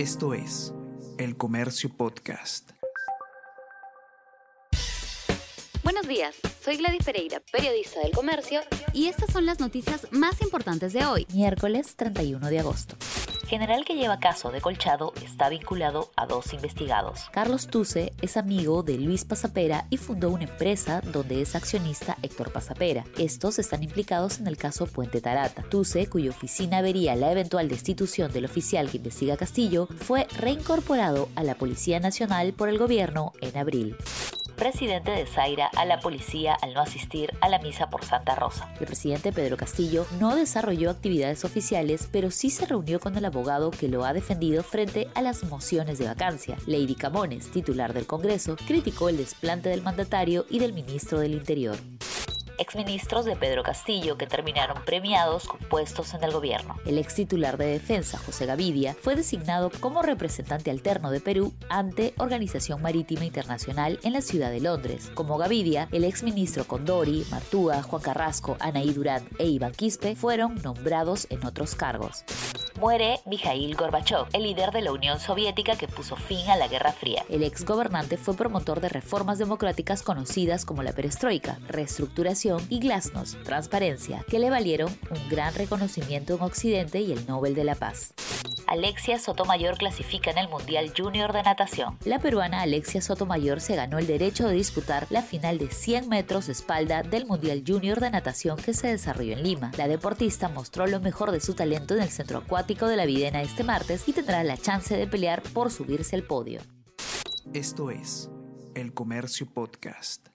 Esto es El Comercio Podcast. Buenos días, soy Gladys Pereira, periodista del Comercio, y estas son las noticias más importantes de hoy, miércoles 31 de agosto. General que lleva caso de Colchado está vinculado a dos investigados. Carlos Tuse es amigo de Luis Pasapera y fundó una empresa donde es accionista Héctor Pasapera. Estos están implicados en el caso Puente Tarata. Tuse, cuya oficina vería la eventual destitución del oficial que investiga Castillo, fue reincorporado a la Policía Nacional por el gobierno en abril presidente de Zaira a la policía al no asistir a la misa por Santa Rosa. El presidente Pedro Castillo no desarrolló actividades oficiales, pero sí se reunió con el abogado que lo ha defendido frente a las mociones de vacancia. Lady Camones, titular del Congreso, criticó el desplante del mandatario y del ministro del Interior exministros de Pedro Castillo que terminaron premiados con puestos en el gobierno. El ex titular de defensa, José Gavidia, fue designado como representante alterno de Perú ante Organización Marítima Internacional en la ciudad de Londres. Como Gavidia, el exministro Condori, Martúa, Juan Carrasco, Anaí Durán e Iván Quispe fueron nombrados en otros cargos muere Mikhail Gorbachev, el líder de la Unión Soviética que puso fin a la Guerra Fría. El ex gobernante fue promotor de reformas democráticas conocidas como la perestroika, reestructuración y glasnost, transparencia, que le valieron un gran reconocimiento en Occidente y el Nobel de la Paz. Alexia Sotomayor clasifica en el Mundial Junior de Natación. La peruana Alexia Sotomayor se ganó el derecho de disputar la final de 100 metros de espalda del Mundial Junior de Natación que se desarrolló en Lima. La deportista mostró lo mejor de su talento en el centro acuático de la Videna este martes y tendrá la chance de pelear por subirse al podio. Esto es El Comercio Podcast.